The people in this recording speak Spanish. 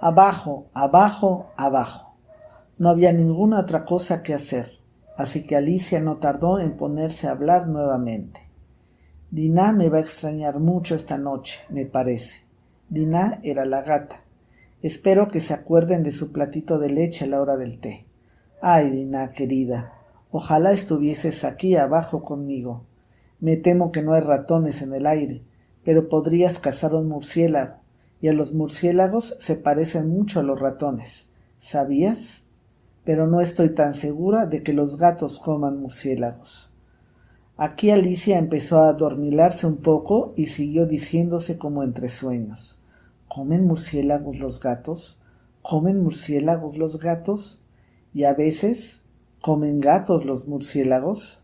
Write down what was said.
Abajo, abajo, abajo. No había ninguna otra cosa que hacer, así que Alicia no tardó en ponerse a hablar nuevamente. Diná me va a extrañar mucho esta noche, me parece. Diná era la gata. Espero que se acuerden de su platito de leche a la hora del té. Ay, Diná, querida, ojalá estuvieses aquí abajo conmigo. Me temo que no hay ratones en el aire, pero podrías cazar un murciélago, y a los murciélagos se parecen mucho a los ratones. ¿Sabías? Pero no estoy tan segura de que los gatos coman murciélagos. Aquí Alicia empezó a adormilarse un poco y siguió diciéndose como entre sueños. ¿Comen murciélagos los gatos? ¿Comen murciélagos los gatos? ¿Y a veces comen gatos los murciélagos?